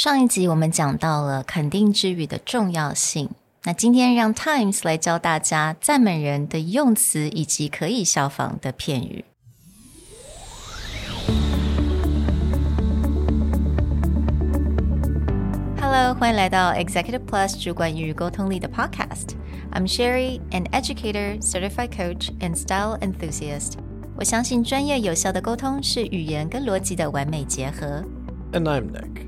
上一集我们讲到了肯定之语的重要性，那今天让 Times 来教大家赞美人的用词以及可以效仿的片语。Hello，欢迎来到 Executive Plus 主管与沟通力的 Podcast。I'm Sherry, an educator, certified coach, and style enthusiast. 我相信专业有效的沟通是语言跟逻辑的完美结合。And I'm Nick,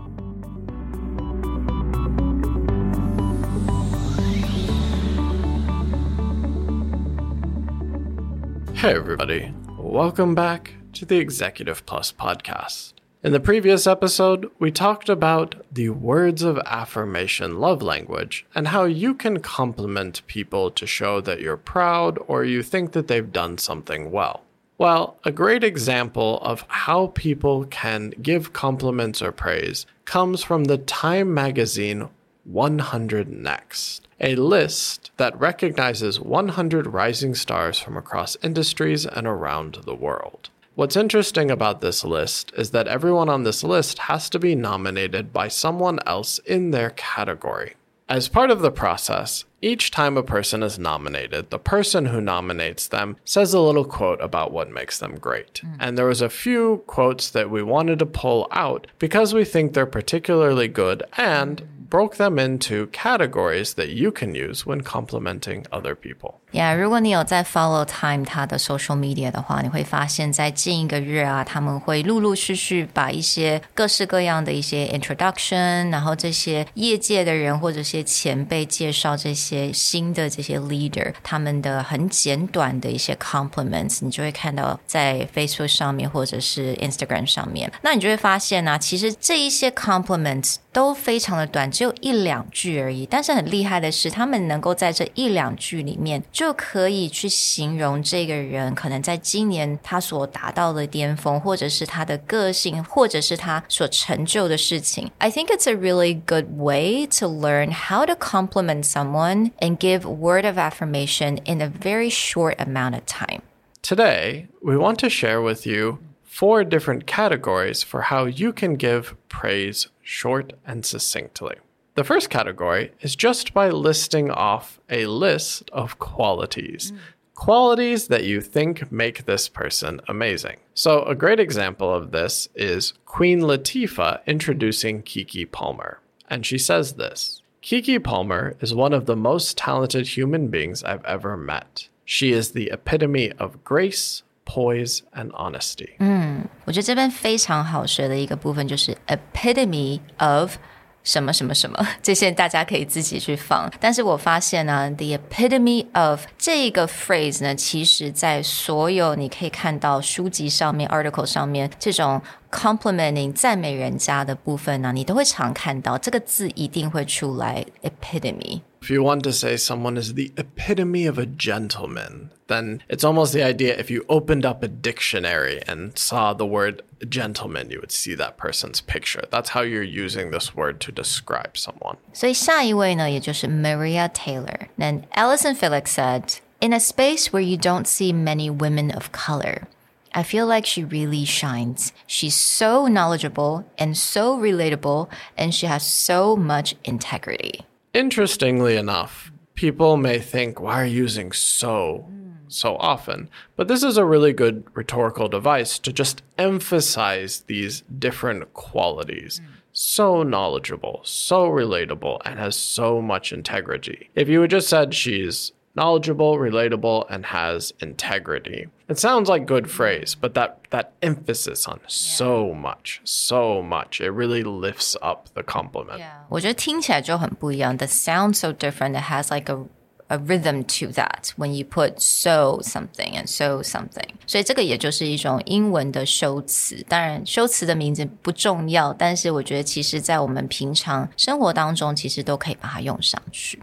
Hey, everybody. Welcome back to the Executive Plus podcast. In the previous episode, we talked about the words of affirmation love language and how you can compliment people to show that you're proud or you think that they've done something well. Well, a great example of how people can give compliments or praise comes from the Time magazine 100 Next, a list that recognizes 100 rising stars from across industries and around the world. What's interesting about this list is that everyone on this list has to be nominated by someone else in their category. As part of the process, each time a person is nominated, the person who nominates them says a little quote about what makes them great. Mm. And there was a few quotes that we wanted to pull out because we think they're particularly good and broke them into categories that you can use when complimenting other people. Yeah，如果你有在 follow Time 它的 social media 的话，你会发现在近一个月啊，他们会陆陆续续把一些各式各样的一些 introduction，然后这些业界的人或者些前辈介绍这些 新的这些 leader 他们的很简短的一些 compliments，你就会看到在 Facebook 上面或者是 Instagram 上面。那你就会发现呢、啊，其实这一些 compliments 都非常的短，只有一两句而已。但是很厉害的是，他们能够在这一两句里面。就可以去形容这个人可能在今年他所达到的巅峰，或者是他的个性，或者是他所成就的事情。I think it's a really good way to learn how to compliment someone and give word of affirmation in a very short amount of time. Today, we want to share with you four different categories for how you can give praise short and succinctly. The first category is just by listing off a list of qualities. Mm. Qualities that you think make this person amazing. So, a great example of this is Queen Latifah introducing Keke Palmer. And she says this Keke Palmer is one of the most talented human beings I've ever met. She is the epitome of grace, poise, and honesty. Mm. 嗯，我觉得这边非常好学的一个部分就是 epitome of 什么什么什么，这些大家可以自己去放。但是我发现呢，the epitome of 这个 phrase 呢，其实在所有你可以看到书籍上面、article 上面这种 complimenting 赞美人家的部分呢，你都会常看到这个字一定会出来 epitome。If you want to say someone is the epitome of a gentleman, then it's almost the idea if you opened up a dictionary and saw the word gentleman, you would see that person's picture. That's how you're using this word to describe someone. 所以下一位呢，也就是 Maria Taylor. Then Allyson Felix said, "In a space where you don't see many women of color." I feel like she really shines. She's so knowledgeable and so relatable, and she has so much integrity. Interestingly enough, people may think, why are you using so so often? But this is a really good rhetorical device to just emphasize these different qualities. So knowledgeable, so relatable, and has so much integrity. If you had just said she's knowledgeable, relatable, and has integrity. It sounds like good phrase, but that that emphasis on yeah. so much, so much, it really lifts up the compliment. Yeah. 我觉得听起来就很不一样. The sound so different. It has like a a rhythm to that when you put so something and so something，所以这个也就是一种英文的修辞。当然，修辞的名字不重要，但是我觉得其实在我们平常生活当中，其实都可以把它用上去。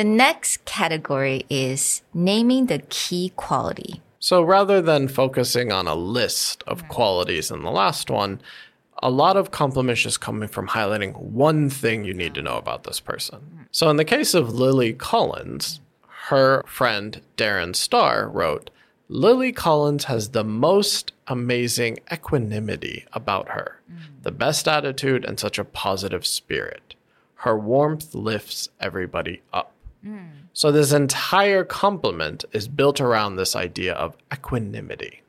The next category is naming the key quality. So rather than focusing on a list of qualities in the last one, a lot of compliments just coming from highlighting one thing you need to know about this person. Mm-hmm. So in the case of Lily Collins, her friend Darren Star wrote, Lily Collins has the most amazing equanimity about her, mm. the best attitude, and such a positive spirit. Her warmth lifts everybody up. So, this entire complement is built around this idea of equanimity.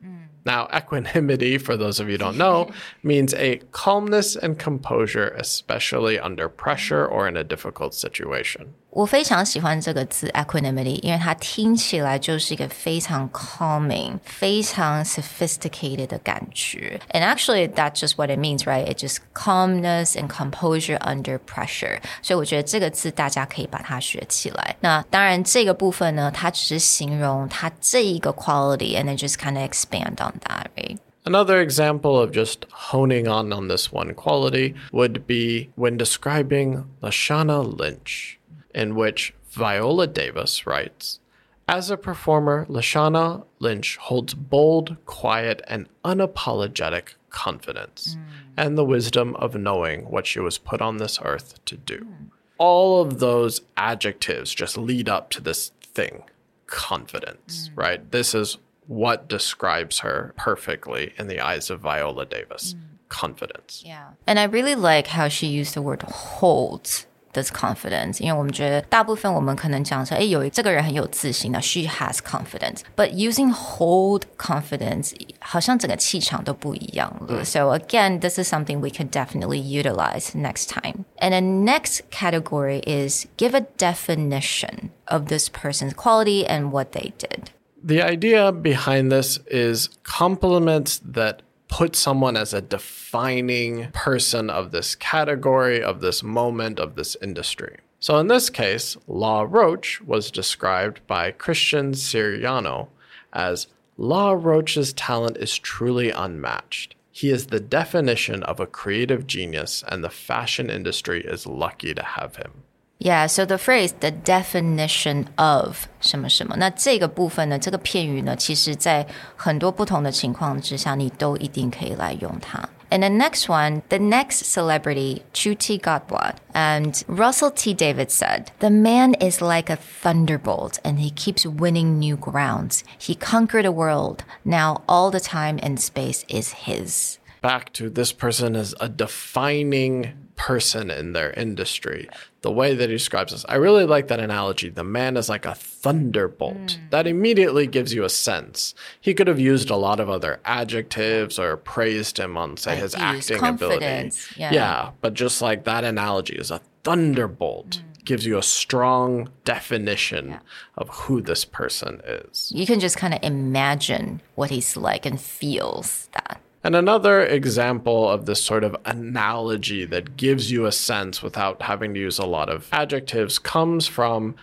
Now, equanimity, for those of you who don't know, means a calmness and composure, especially under pressure or in a difficult situation. 我非常喜欢这个字 equanimity，因为它听起来就是一个非常 calming、非常 sophisticated 的感觉。And actually, that's just what it means, right? It's just calmness and composure under pressure. 所以我觉得这个字大家可以把它学起来。那当然，这个部分呢，它只是形容它这一个 quality，and then just kind of expand on that, right? Another example of just honing on on this one quality would be when describing Lashana Lynch in which Viola Davis writes As a performer, Lashana Lynch holds bold, quiet, and unapologetic confidence mm. and the wisdom of knowing what she was put on this earth to do. Mm. All of those adjectives just lead up to this thing confidence, mm. right? This is what describes her perfectly in the eyes of Viola Davis confidence. Yeah. And I really like how she used the word hold this confidence，因为我们觉得大部分我们可能讲说，哎，有这个人很有自信的，she has confidence，but using hold confidence，好像整个气场都不一样了。So again, this is something we can definitely utilize next time. And the next category is give a definition of this person's quality and what they did. The idea behind this is compliments that put someone as a defining person of this category, of this moment, of this industry. So in this case, Law Roach was described by Christian Siriano as Law Roach's talent is truly unmatched. He is the definition of a creative genius, and the fashion industry is lucky to have him. Yeah, so the phrase the definition of 什么什么，那这个部分呢，这个片语呢，其实在很多不同的情况之下，你都一定可以来用它。And the next one, the next celebrity, Ncuti Gatwa. And Russell T. Davies said, The man is like a thunderbolt and he keeps winning new grounds. He conquered a world. Now all the time and space is his. Back to this person as a defining person in their industry. The way that he describes this, I really like that analogy. The man is like a thunderbolt. Mm. That immediately gives you a sense. He could have used a lot of other adjectives or praised him on, say, his he used acting ability. yeah. yeah, but just like that analogy is a thunderbolt. Mm. Gives you a strong definition of who this person is. You can just kind of imagine what he's like and feels that. And another example of this sort of analogy that gives you a sense without having to use a lot of adjectives comes from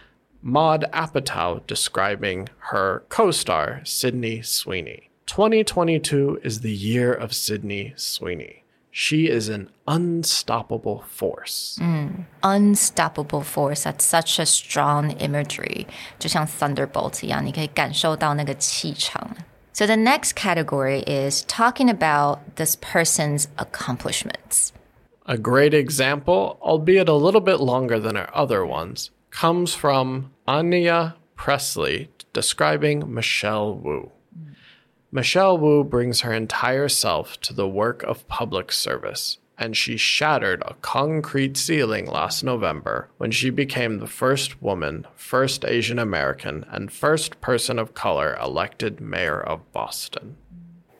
Maud Apatow describing her co star, Sydney Sweeney. 2022 is the year of Sydney Sweeney. She is an unstoppable force. unstoppable force. That's such a strong imagery. 就像 thunderbolt 一样，你可以感受到那个气场。 So the next category is talking about this person's accomplishments. A great example, albeit a little bit longer than our other ones, comes from Ayanna Pressley describing Michelle Wu. Michelle Wu brings her entire self to the work of public service, and she shattered a concrete ceiling last November when she became the first woman, first Asian American, and first person of color elected mayor of Boston.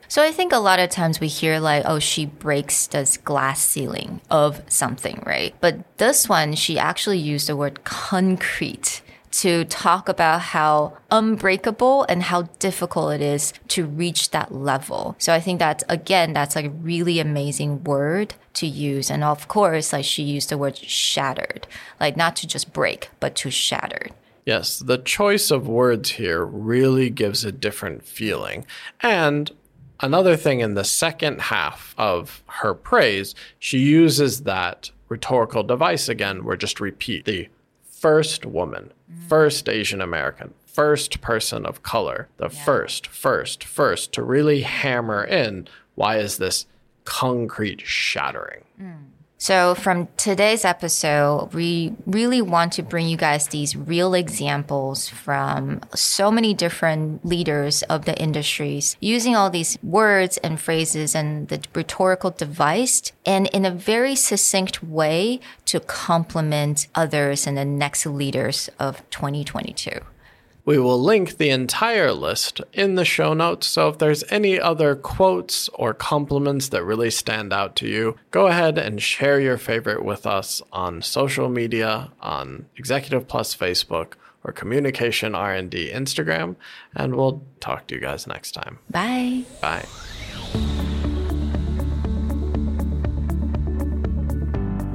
So I think a lot of times we hear like, oh, she breaks this glass ceiling of something, right? But this one, she actually used the word concrete to talk about how unbreakable and how difficult it is to reach that level. So I think that again, that's like a really amazing word to use. And of course, like she used the word shattered, like not to just break, but to shatter. Yes, the choice of words here really gives a different feeling. And another thing in the second half of her praise, she uses that rhetorical device again, where just repeat the first woman, first Asian American, first person of color, the first, first, first to really hammer in why is this concrete shattering? Mm. So, from today's episode, we really want to bring you guys these real examples from so many different leaders of the industries using all these words and phrases and the rhetorical device and in a very succinct way to complement others and the next leaders of 2022. We will link the entire list in the show notes, so if there's any other quotes or compliments that really stand out to you, go ahead and share your favorite with us on social media, on Executive Plus Facebook, or Communication R&D Instagram, and we'll talk to you guys next time. Bye. Bye.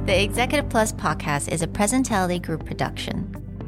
The Executive Plus podcast is a Presentality Group production,